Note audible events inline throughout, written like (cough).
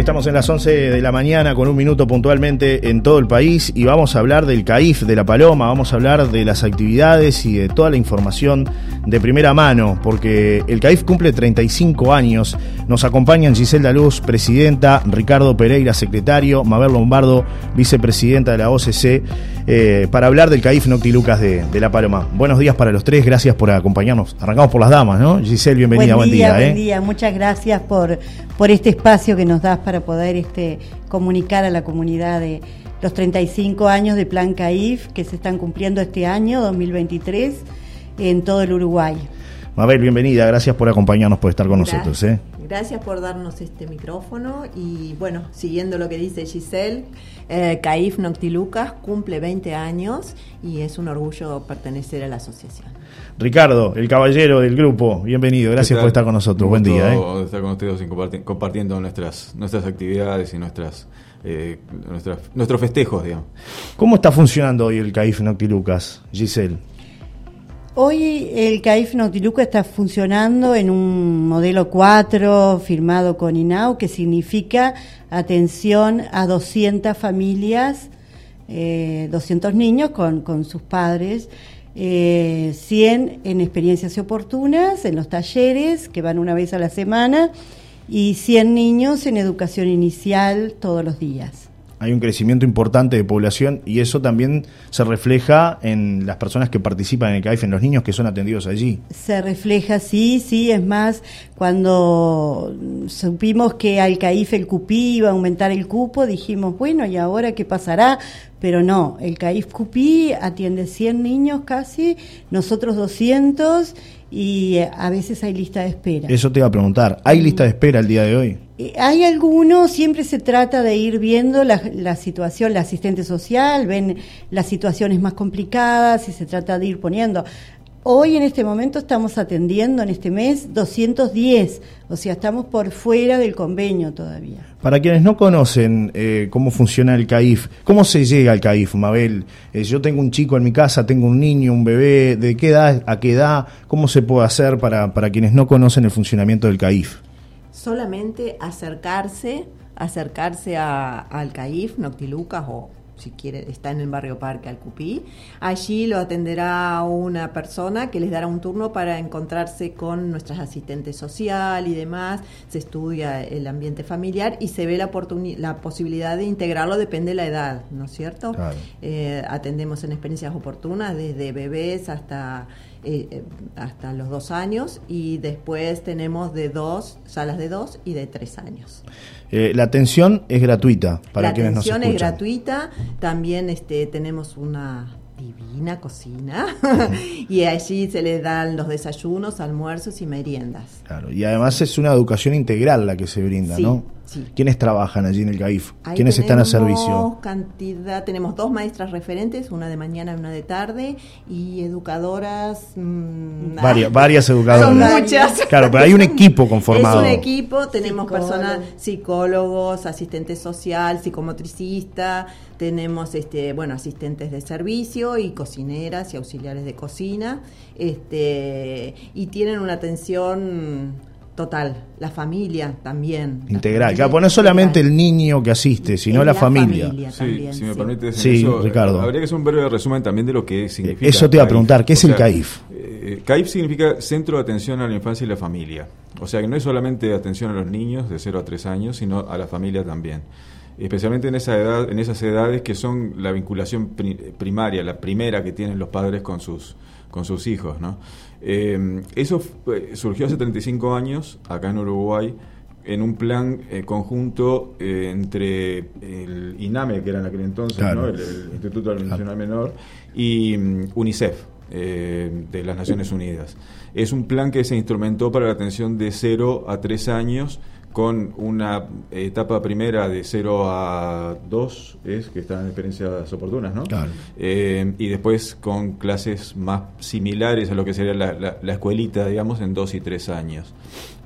Estamos en las 11 de la mañana con un minuto puntualmente en todo el país y vamos a hablar del CAIF de La Paloma, vamos a hablar de las actividades y de toda la información de primera mano, porque el CAIF cumple 35 años. Nos acompañan Giselle Luz, presidenta, Ricardo Pereira, secretario, Mabel Lombardo, vicepresidenta de la OCC, eh, para hablar del CAIF Noctilucas de, de La Paloma. Buenos días para los tres, gracias por acompañarnos. Arrancamos por las damas, ¿no? Giselle, bienvenida, buen día. Buen ¿eh? día, muchas gracias por, por este espacio que nos das para poder este, comunicar a la comunidad de los 35 años de Plan CAIF que se están cumpliendo este año, 2023, en todo el Uruguay. Mabel, bienvenida, gracias por acompañarnos, por estar con Gracias. nosotros. ¿eh? Gracias por darnos este micrófono y bueno, siguiendo lo que dice Giselle, eh, CAIF Noctilucas cumple 20 años y es un orgullo pertenecer a la asociación. Ricardo, el caballero del grupo, bienvenido, gracias por estar con nosotros. Buen día. ¿eh? estar con ustedes y comparti- compartiendo nuestras, nuestras actividades y nuestras, eh, nuestras, nuestros festejos, digamos. ¿Cómo está funcionando hoy el CAIF Noctilucas, Giselle? Hoy el CAIF Noctiluca está funcionando en un modelo 4 firmado con INAU, que significa atención a 200 familias, eh, 200 niños con, sus padres, eh, 100 en experiencias oportunas, en los talleres, que van una vez a la semana, y 100 niños en educación inicial todos los días. Hay un crecimiento importante de población y eso también se refleja en las personas que participan en el CAIF, en los niños que son atendidos allí. Se refleja, sí, sí, es más, cuando supimos que al CAIF el CUPI iba a aumentar el cupo, dijimos, bueno, ¿y ahora qué pasará? Pero no, el CAIF CUPI atiende 100 niños casi, nosotros 200 y eh, a veces hay lista de espera. Eso te iba a preguntar. ¿Hay lista de espera el día de hoy? Hay algunos, siempre se trata de ir viendo la, la situación, la asistente social, ven las situaciones más complicadas y se trata de ir poniendo. Hoy en este momento estamos atendiendo en este mes 210, o sea, estamos por fuera del convenio todavía. Para quienes no conocen eh, cómo funciona el CAIF, ¿cómo se llega al CAIF, Mabel? Eh, yo tengo un chico en mi casa, tengo un niño, un bebé, ¿de qué edad a qué edad? ¿Cómo se puede hacer para, para quienes no conocen el funcionamiento del CAIF? Solamente acercarse, acercarse a- al CAIF Noctilucas o si quiere, está en el barrio Parque al Cupí. Allí lo atenderá una persona que les dará un turno para encontrarse con nuestras asistentes social y demás. Se estudia el ambiente familiar y se ve la, la posibilidad de integrarlo, depende de la edad, ¿no es cierto? Claro. Eh, atendemos en experiencias oportunas desde bebés hasta eh, eh, hasta los dos años y después tenemos de dos salas de dos y de tres años. Eh, la atención es gratuita para la quienes nos atención escuchan. es gratuita, también este, tenemos una divina cocina (laughs) y allí se les dan los desayunos, almuerzos y meriendas. Claro, y además es una educación integral la que se brinda, Sí, ¿no? Sí. ¿Quiénes trabajan allí en el CAIF? Ahí ¿Quiénes están a tenemos servicio? Cantidad, tenemos dos maestras referentes, una de mañana y una de tarde, y educadoras. mm, Varias, ah, varias educadoras. Son muchas. Claro, pero hay un equipo conformado. Es un equipo, tenemos personas, psicólogos, asistente social, psicomotricista, tenemos este, bueno, asistentes de servicio y cocineras y auxiliares de cocina, este, y tienen una atención total, la familia también. la Integral. familia Claro, pues no es solamente integral. el niño que asiste, sino Es la, familia. Sí, también, si me sí. permite Sí, eso, Ricardo. eh, habría que hacer un breve resumen también de lo que significa. Eso te iba a preguntar, ¿qué es O el sea, CAIF? eh, CAIF significa Centro de Atención a la Infancia y la Familia. O sea que no es solamente atención a los niños de 0 a 3 años, sino a la familia también. Especialmente en, esa edad, en esas edades que son la vinculación pri- primaria, la primera que tienen los padres con sus, con sus hijos. ¿no? Eh, eso fue- surgió hace 35 años acá en Uruguay en un plan eh, conjunto eh, entre el INAME, que era en aquel entonces, Claro. ¿no? el, el Instituto de Alimentación al Menor, y mm, UNICEF, eh, de las Naciones Unidas. Es un plan que se instrumentó para la atención de 0 a 3 años con una etapa primera de 0 a 2, es que están en experiencias oportunas, ¿no? Claro. Eh, y después con clases más similares a lo que sería la, la- la escuelita, digamos, en 2 y 3 años.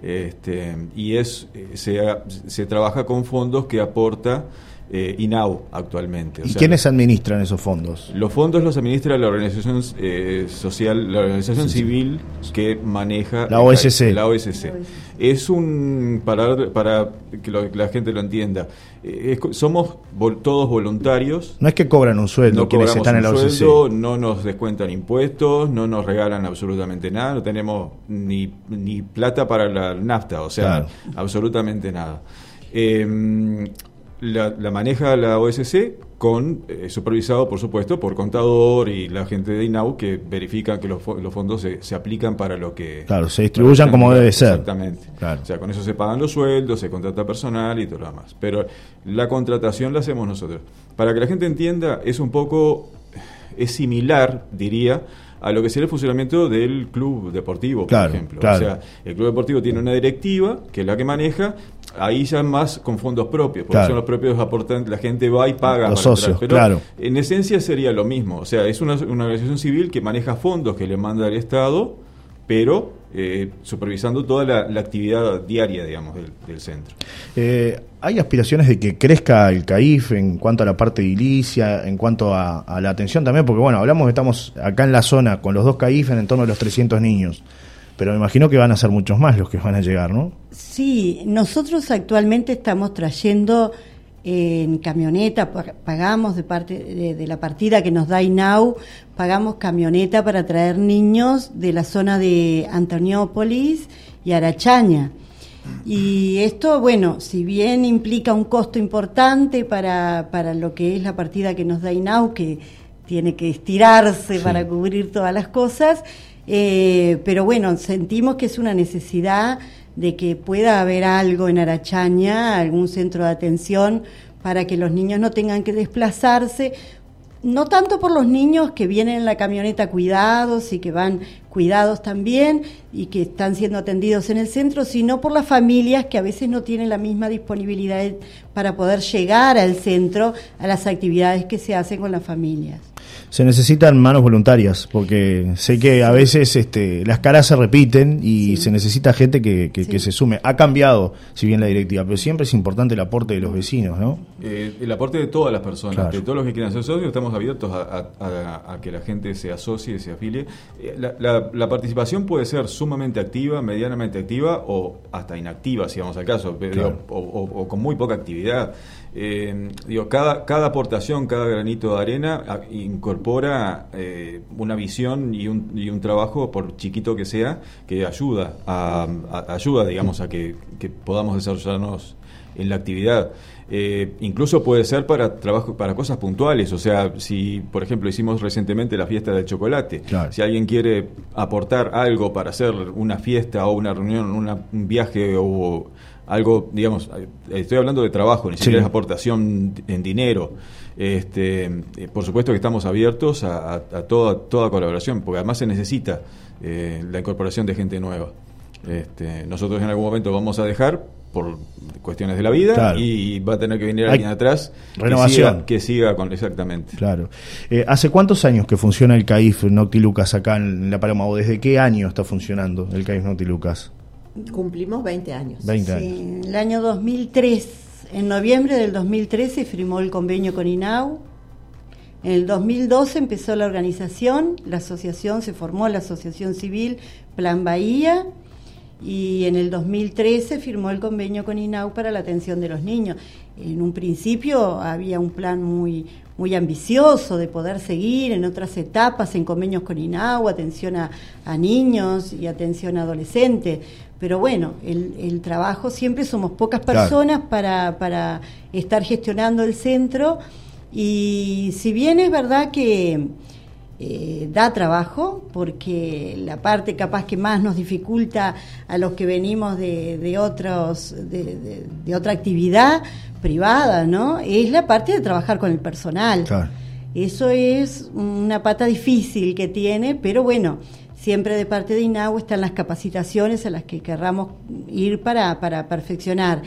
Este, y es se, se trabaja con fondos que aporta eh, INAU actualmente. ¿Y quiénes administran esos fondos? Los fondos los administra la organización eh, social, la organización civil que maneja la OSC. La OSC. Es un, para, para que, la gente lo entienda, eh, somos todos voluntarios. No es que cobran un sueldo no quienes están en la OSC. Sueldo, no nos descuentan impuestos, no nos regalan absolutamente nada, no tenemos ni, ni plata para la nafta, o sea, absolutamente nada. Eh, la, maneja la OSC con eh, supervisado, por supuesto, por contador y la gente de INAU que verifican que los, fondos se, aplican para lo que... Claro, se distribuyan como debe ser. Exactamente. O sea, con eso se pagan los sueldos, se contrata personal y todo lo demás. Pero la contratación la hacemos nosotros. Para que la gente entienda, es un poco... es similar, diría, a lo que sería el funcionamiento del club deportivo, por ejemplo. O sea, el club deportivo tiene una directiva que es la que maneja, ahí ya más con fondos propios, porque son los propios aportantes, la gente va y paga. Los socios, pero claro. En esencia sería lo mismo, o sea, es una, una organización civil que maneja fondos que le manda el Estado, pero eh, supervisando toda la, actividad diaria, digamos, del, centro. Eh, ¿Hay aspiraciones de que crezca el CAIF en cuanto a la parte edilicia, en cuanto a, la atención también? Porque, bueno, hablamos que estamos acá en la zona con los dos CAIF en torno a los 300 niños, pero me imagino que van a ser muchos más los que van a llegar, ¿no? Sí, nosotros actualmente estamos trayendo en camioneta, pagamos de parte de, la partida que nos da INAU, pagamos camioneta para traer niños de la zona de Antoniópolis y Arachaña. Y esto, bueno, si bien implica un costo importante para, para lo que es la partida que nos da INAU, que tiene que estirarse para cubrir todas las cosas, eh, pero bueno, sentimos que es una necesidad de que pueda haber algo en Arachaña, algún centro de atención para que los niños no tengan que desplazarse, no tanto por los niños que vienen en la camioneta cuidados y que van cuidados también y que están siendo atendidos en el centro, sino por las familias que a veces no tienen la misma disponibilidad para poder llegar al centro a las actividades que se hacen con las familias se necesitan manos voluntarias, porque sé que a veces este, las caras se repiten y se necesita gente que, que, se sume. Ha cambiado, si bien la directiva, pero siempre es importante el aporte de los vecinos, ¿no? Eh, el aporte de todas las personas, de todos los que quieran ser socios, estamos abiertos a, que la gente se asocie, se afilie. Eh, la, participación puede ser sumamente activa, medianamente activa o hasta inactiva, si vamos al caso, o con muy poca actividad. Eh, digo, cada, cada aportación, cada granito de arena incorpora eh, una visión y un, y un trabajo, por chiquito que sea, que ayuda a, ayuda, digamos, a que, podamos desarrollarnos en la actividad. Eh, incluso puede ser para trabajo, para cosas puntuales. O sea, si, por ejemplo, hicimos recientemente la fiesta del chocolate, si alguien quiere aportar algo para hacer una fiesta o una reunión, un viaje o algo, digamos, estoy hablando de trabajo, ni siquiera es aportación en dinero. Este, eh, por supuesto que estamos abiertos a, toda, toda colaboración, porque además se necesita eh, la incorporación de gente nueva. Este, nosotros en algún momento vamos a dejar por cuestiones de la vida y va a tener que venir alguien atrás renovación. que siga, con exactamente. Claro. Eh, hace cuántos años que funciona el CAIF Noctilucas acá en La Paloma o desde qué año está funcionando el CAIF Noctilucas Cumplimos 20 años. 20 años. Sí, el año 2003, en noviembre del 2013 firmó el convenio con INAU. En el 2012 empezó la organización, la asociación se formó, la Asociación Civil Plan Bahía, y en el 2013 firmó el convenio con INAU para la atención de los niños. En un principio había un plan muy, muy ambicioso de poder seguir en otras etapas, en convenios con INAU, atención a, a niños y atención a adolescentes. Pero bueno, el, trabajo siempre somos pocas personas para, para estar gestionando el centro. Y si bien es verdad que eh, da trabajo, porque la parte capaz que más nos dificulta a los que venimos de, de otros, de, de, otra actividad privada, ¿no? Es la parte de trabajar con el personal. Eso es una pata difícil que tiene, pero bueno, siempre de parte de INAU están las capacitaciones a las que querramos ir para, para perfeccionar.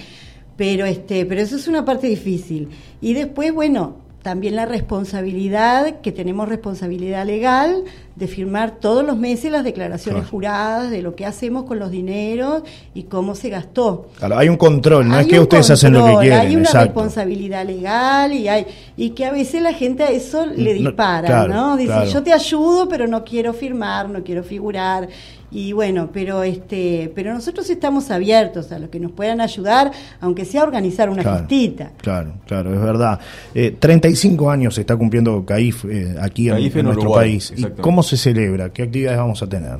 Pero, este, pero eso es una parte difícil. Y después, bueno, también la responsabilidad, que tenemos responsabilidad legal de firmar todos los meses las declaraciones juradas de lo que hacemos con los dineros y cómo se gastó. Claro, hay un control, no es que ustedes hacen lo que quieren. Hay una responsabilidad legal y hay y que a veces la gente a eso le dispara, ¿no? Dice, yo te ayudo, pero no quiero firmar, no quiero figurar y bueno, pero este, pero nosotros estamos abiertos a lo que nos puedan ayudar, aunque sea organizar una claro, Claro, claro, es verdad. Eh, 35 años se está cumpliendo CAIF eh, aquí en, nuestro país. ¿Y cómo se celebra? ¿Qué actividades vamos a tener?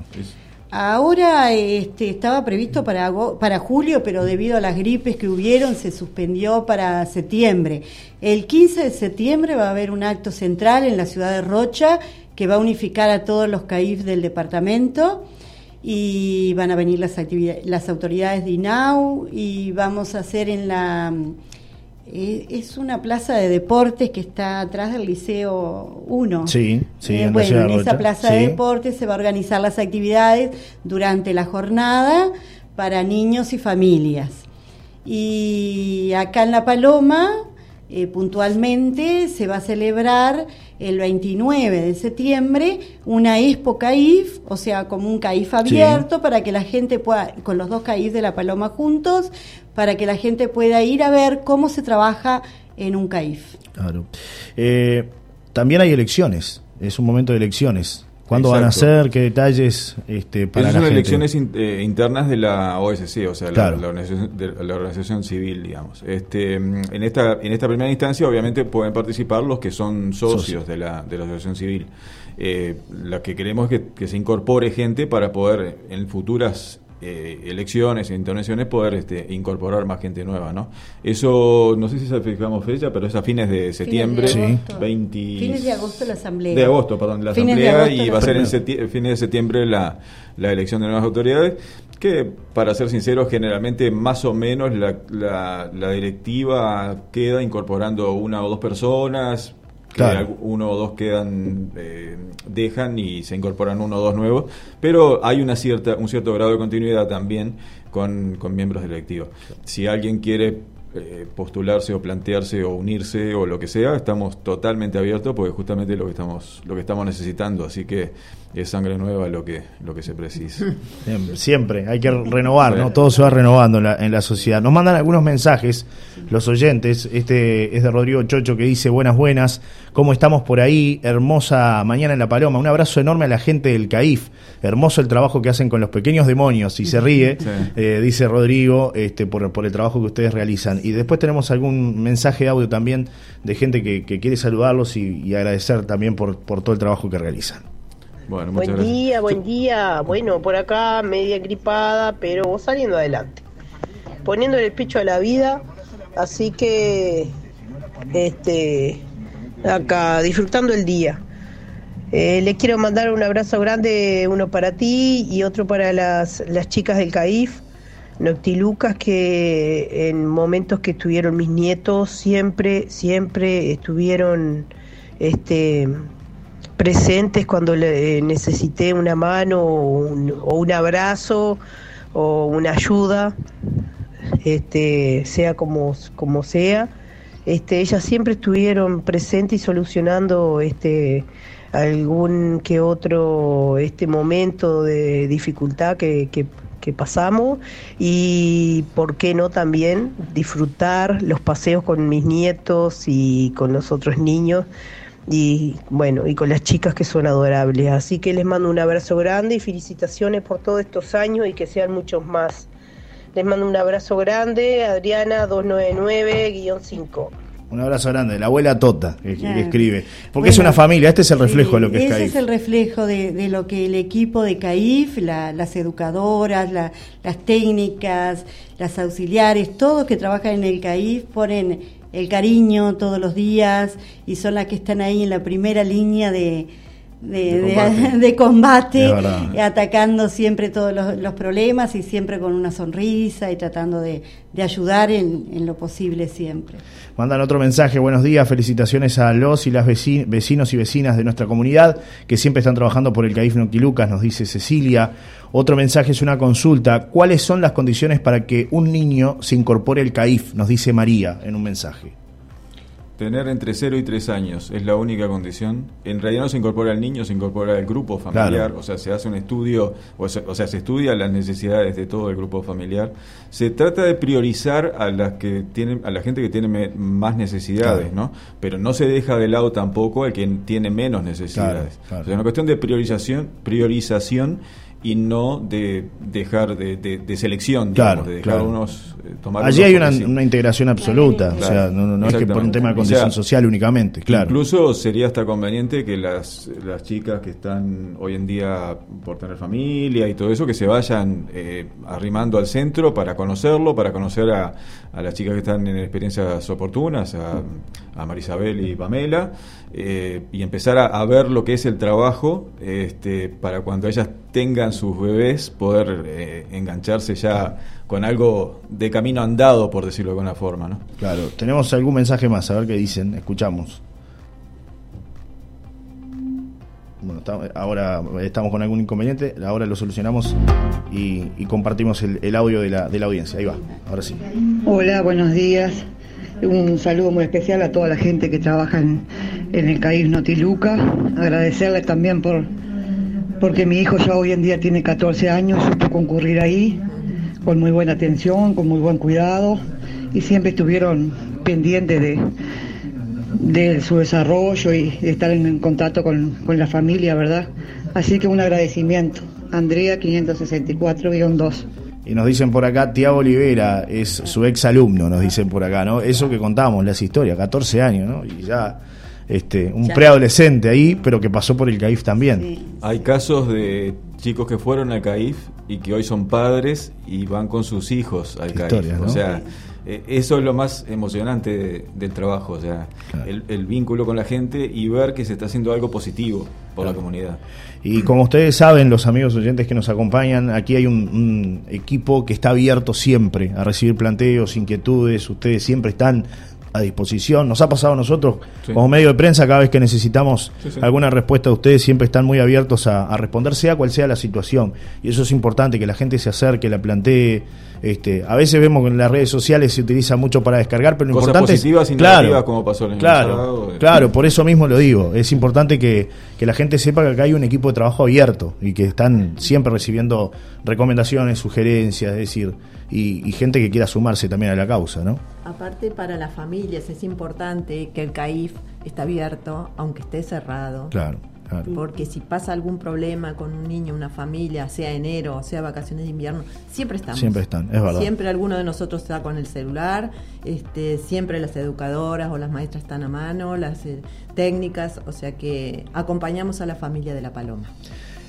Ahora este, estaba previsto para, para julio, pero debido a las gripes que hubieron se suspendió para septiembre. El 15 de septiembre va a haber un acto central en la ciudad de Rocha que va a unificar a todos los CAIF del departamento y van a venir las, las autoridades de INAU y vamos a hacer en la... Eh, es una plaza de deportes que está atrás del Liceo 1. Sí, sí. Eh, bueno, en esa plaza de deportes se va a organizar las actividades durante la jornada para niños y familias. Y acá en La Paloma, eh, puntualmente, se va a celebrar el 29 de septiembre una Expo CAIF, o sea, como un CAIF abierto para que la gente pueda, con los dos CAIF de la Paloma juntos, para que la gente pueda ir a ver cómo se trabaja en un CAIF. Claro. Eh, también hay elecciones, es un momento de elecciones. ¿Cuándo van a ser? ¿Qué detalles este, para Esas son elecciones eh, internas de la OSC, o sea, la, organización, civil, digamos. Este, en, esta, en esta primera instancia, obviamente, pueden participar los que son socios de la, de la asociación civil. Eh, lo que queremos es que, que, se incorpore gente para poder en futuras eh, elecciones e intervenciones poder este, incorporar más gente nueva, ¿no? Eso, no sé si fijamos fecha, pero es a fines de septiembre, fines de 20... Fines de agosto la asamblea. De agosto, perdón, la asamblea y va a ser en fines de septiembre la, la elección de nuevas autoridades que para ser sinceros generalmente más o menos la, la, la, directiva queda incorporando una o dos personas uno o dos quedan, eh, dejan y se incorporan uno o dos nuevos, pero hay una cierta, un cierto grado de continuidad también con, con miembros directivos. Si alguien quiere eh, postularse o plantearse o unirse o lo que sea, estamos totalmente abiertos porque justamente lo que estamos lo que estamos necesitando, así que es sangre nueva lo que lo que se precisa. (laughs) Siempre, hay que renovar, ¿no? Todo se va renovando en la, en la sociedad. Nos mandan algunos mensajes los oyentes. Este es de Rodrigo Chocho que dice, "Buenas buenas, ¿cómo estamos por ahí? Hermosa mañana en La Paloma. Un abrazo enorme a la gente del CAIF. Hermoso el trabajo que hacen con los pequeños demonios." Y se ríe, eh, dice Rodrigo, este por, por el trabajo que ustedes realizan. Y después tenemos algún mensaje de audio también de gente que, quiere saludarlos y, agradecer también por, por todo el trabajo que realizan. Bueno, buen día, buen día. Bueno, por acá media gripada, pero saliendo adelante. Poniendo el pecho a la vida, así que este acá disfrutando el día. Eh, le quiero mandar un abrazo grande, uno para ti y otro para las, las chicas del CAIF Noctilucas que en momentos que estuvieron mis nietos siempre, siempre estuvieron este, presentes cuando le, necesité una mano o un, abrazo o una ayuda, este, sea como, como sea. Este, ellas siempre estuvieron presentes y solucionando este, algún que otro este momento de dificultad que, que que pasamos y por qué no también disfrutar los paseos con mis nietos y con los otros niños y bueno, y con las chicas que son adorables. Así que les mando un abrazo grande y felicitaciones por todos estos años y que sean muchos más. Les mando un abrazo grande, Adriana 299-5. Un abrazo grande, la abuela Tota que, escribe. Porque es una familia, este es el reflejo de lo que es CAIF. Ese es el reflejo de, lo que el equipo de CAIF, las educadoras, las técnicas, las auxiliares, todos que trabajan en el CAIF ponen el cariño todos los días y son las que están ahí en la primera línea de, de, combate, (laughs) atacando siempre todos los, problemas y siempre con una sonrisa y tratando de, ayudar en, lo posible siempre. Mandan otro mensaje, buenos días, felicitaciones a los y las vecinos y vecinas de nuestra comunidad que siempre están trabajando por el CAIF Noctilucas, nos dice Cecilia. Otro mensaje es una consulta, ¿cuáles son las condiciones para que un niño se incorpore al CAIF? Nos dice María en un mensaje. Tener entre 0 y 3 años es la única condición. En realidad no se incorpora el niño, se incorpora el grupo familiar, o sea, se hace un estudio, o sea, o sea, se estudia las necesidades de todo el grupo familiar. Se trata de priorizar a las que tienen, a la gente que tiene más necesidades, ¿no? Pero no se deja de lado tampoco al que tiene menos necesidades. O sea, es una cuestión de priorización, priorización y no de dejar de, de, selección, claro, de dejar unos eh, tomar Allí hay una, una, integración absoluta, o sea, no, no es que por un tema de condición social únicamente, claro. Incluso sería hasta conveniente que las, las chicas que están hoy en día por tener familia y todo eso, que se vayan eh, arrimando al centro para conocerlo, para conocer a, a las chicas que están en experiencias oportunas, a, a Marisabel y Pamela, eh, y empezar a, ver lo que es el trabajo este, para cuando ellas tengan sus bebés poder eh, engancharse ya con algo de camino andado, por decirlo de alguna forma. ¿no? Claro, tenemos algún mensaje más, a ver qué dicen, escuchamos. Bueno, ahora estamos con algún inconveniente, ahora lo solucionamos y, compartimos el, el, audio de la, de la audiencia. Ahí va, ahora sí. Hola, buenos días. Un saludo muy especial a toda la gente que trabaja en, el CAIF Notiluca. Agradecerles también por porque mi hijo ya hoy en día tiene 14 años, supo concurrir ahí con muy buena atención, con muy buen cuidado y siempre estuvieron pendientes de, su desarrollo y de estar en contacto con, con la familia, ¿verdad? Así que un agradecimiento. Andrea 564-2. Y nos dicen por acá, Tiago Olivera es su ex alumno, nos dicen por acá, ¿no? Eso que contamos, las historias, 14 años, ¿no? Y ya este, un preadolescente ahí, pero que pasó por el CAIF también. Hay casos de chicos que fueron al CAIF y que hoy son padres y van con sus hijos al CAIF. O sea, eh, eso es lo más emocionante del trabajo, o sea, el, vínculo con la gente y ver que se está haciendo algo positivo por la comunidad. Y como ustedes saben, los amigos oyentes que nos acompañan, aquí hay un, equipo que está abierto siempre a recibir planteos, inquietudes, ustedes siempre están a disposición. Nos ha pasado a nosotros como medio de prensa, cada vez que necesitamos alguna respuesta de ustedes, siempre están muy abiertos a, responder, sea cual sea la situación. Y eso es importante, que la gente se acerque, la plantee. Este, a veces vemos que en las redes sociales se utiliza mucho para descargar, pero lo importante positivas es. Claro, como pasó en el claro, eh. claro, por eso mismo lo digo. Es importante que, que la gente sepa que acá hay un equipo de trabajo abierto y que están siempre recibiendo recomendaciones, sugerencias, es decir y, gente que quiera sumarse también a la causa, ¿no? Aparte para las familias es importante que el CAIF esté abierto, aunque esté cerrado. Claro. Porque si pasa algún problema con un niño, una familia, sea enero, sea vacaciones de invierno, siempre estamos. Siempre están, es verdad. Siempre alguno de nosotros está con el celular, este, siempre las educadoras o las maestras están a mano, las eh, técnicas, o sea que acompañamos a la familia de la Paloma.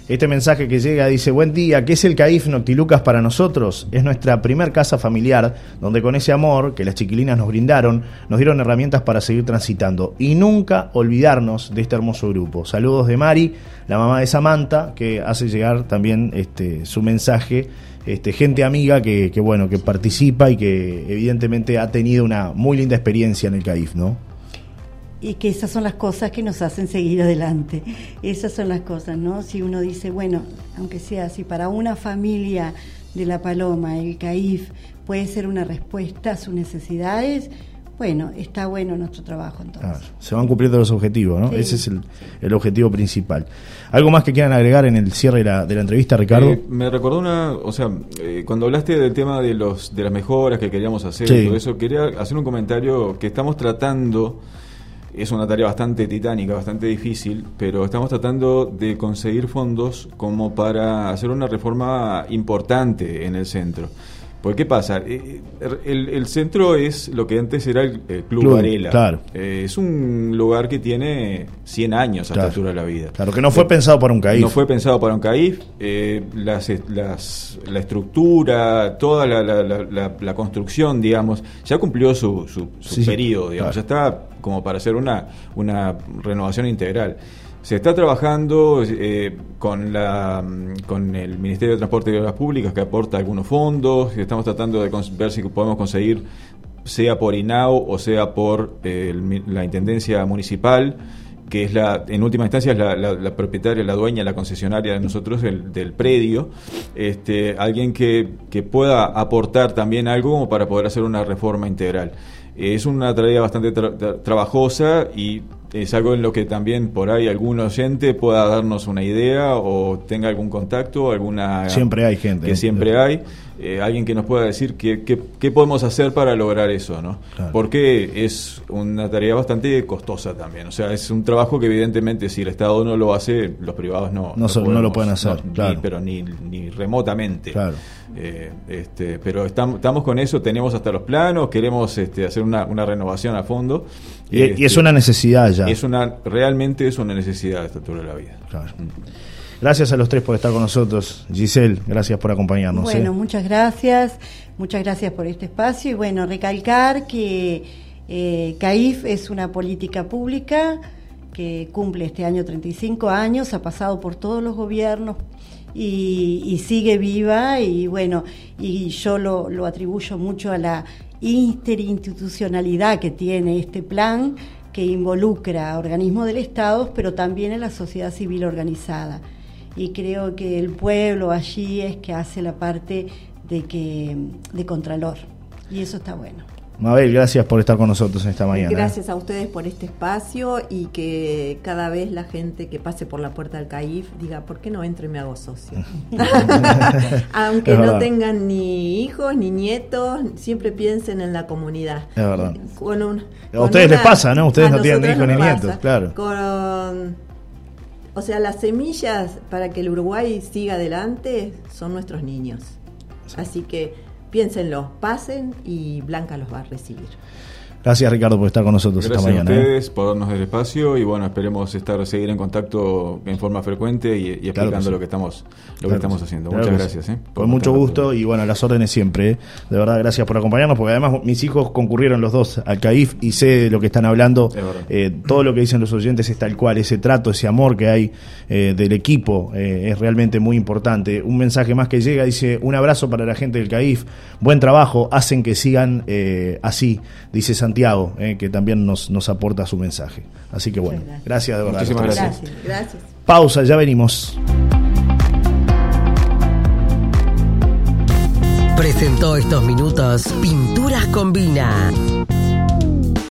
Este mensaje que llega dice, buen día, ¿qué es el CAIF Noctilucas para nosotros? Es nuestra primer casa familiar, donde con ese amor que las chiquilinas nos brindaron, nos dieron herramientas para seguir transitando y nunca olvidarnos de este hermoso grupo. Saludos de Mari, la mamá de Samantha, que hace llegar también este, su mensaje. Este, gente amiga que, que, bueno, que participa y que evidentemente ha tenido una muy linda experiencia en el CAIF, ¿no? Y que esas son las cosas que nos hacen seguir adelante. Esas son las cosas, ¿no? Si uno dice, bueno, aunque sea así, para una familia de La Paloma, el CAIF puede ser una respuesta a sus necesidades, bueno, está bueno nuestro trabajo entonces. se van cumpliendo los objetivos, ¿no? Ese es el, objetivo principal. ¿Algo más que quieran agregar en el cierre de la, de la entrevista, Ricardo? Eh, me recordó una, o sea, eh, cuando hablaste del tema de los de las mejoras que queríamos hacer y todo eso, quería hacer un comentario que estamos tratando es una tarea bastante titánica, bastante difícil, pero estamos tratando de conseguir fondos como para hacer una reforma importante en el centro. Porque ¿qué pasa? Eh, eh, el, centro es lo que antes era el, Club, Varela. Claro. Eh, es un lugar que tiene 100 años a esta altura de la vida. Claro, que no fue pensado para un CAIF. No fue pensado para un CAIF. las, la estructura, toda la, construcción, digamos, ya cumplió su, su, periodo, digamos. Ya está como para hacer una, una renovación integral. Se está trabajando eh, con, la, con el Ministerio de Transporte y Obras Públicas que aporta algunos fondos. Estamos tratando de ver si podemos conseguir, sea por INAU o sea por eh, la Intendencia Municipal, que es la, en última instancia es la, propietaria, la dueña, la concesionaria de nosotros del, predio, este, alguien que, que, pueda aportar también algo para poder hacer una reforma integral. Es una tarea bastante trabajosa y es algo en lo que también por ahí algún oyente pueda darnos una idea o tenga algún contacto, alguna... Siempre hay gente. Que siempre hay. Eh, alguien que nos pueda decir qué, qué, podemos hacer para lograr eso, ¿no? Porque es una tarea bastante costosa también. O sea, es un trabajo que evidentemente si el Estado no lo hace, los privados no, no, no, lo pueden hacer, claro. pero ni, ni remotamente. Claro. Eh, este, pero estamos, estamos con eso, tenemos hasta los planos, queremos este, hacer una, una renovación a fondo. Y, y, es este, una necesidad ya. Es una, realmente es una necesidad a esta altura de la vida. Claro. Mm. Gracias a los tres por estar con nosotros. Giselle, gracias por acompañarnos. Bueno, ¿eh? muchas gracias. Muchas gracias por este espacio. Y bueno, recalcar que eh, CAIF es una política pública que cumple este año 35 años, ha pasado por todos los gobiernos y, sigue viva. Y bueno, y yo lo, lo atribuyo mucho a la interinstitucionalidad que tiene este plan que involucra a organismos del Estado, pero también a la sociedad civil organizada y creo que el pueblo allí es que hace la parte de que de contralor y eso está bueno. Mabel, gracias por estar con nosotros esta mañana. Gracias a ustedes por este espacio y que cada vez la gente que pase por la puerta del CAIF diga, ¿por qué no entro y me hago socio? (laughs) (laughs) Aunque no tengan ni hijos ni nietos, siempre piensen en la comunidad. Es verdad. a ustedes les pasa, ¿no? Ustedes no tienen hijos ni nietos, claro. Con o sea, las semillas para que el Uruguay siga adelante son nuestros niños. Así que piénsenlo, pasen y Blanca los va a recibir. Gracias Ricardo por estar con nosotros esta mañana. Gracias a ¿eh? ustedes por darnos el espacio y bueno, esperemos estar seguir en contacto en forma frecuente y, explicando lo que estamos lo que estamos haciendo. Muchas gracias. ¿eh? Con mucho gusto y bueno, las órdenes siempre. ¿eh? De verdad, gracias por acompañarnos porque además mis hijos concurrieron los dos al CAIF y sé de lo que están hablando. todo lo que dicen los oyentes es tal cual, ese trato, ese amor que hay del equipo es realmente muy importante. Un mensaje más que llega dice, un abrazo para la gente del CAIF, buen trabajo, hacen que sigan así, dice Santiago eh, que también nos, nos aporta su mensaje. Así que bueno, gracias. de verdad. Muchísimas gracias. gracias. Pausa, ya venimos. Presentó estos minutos Pinturas Combina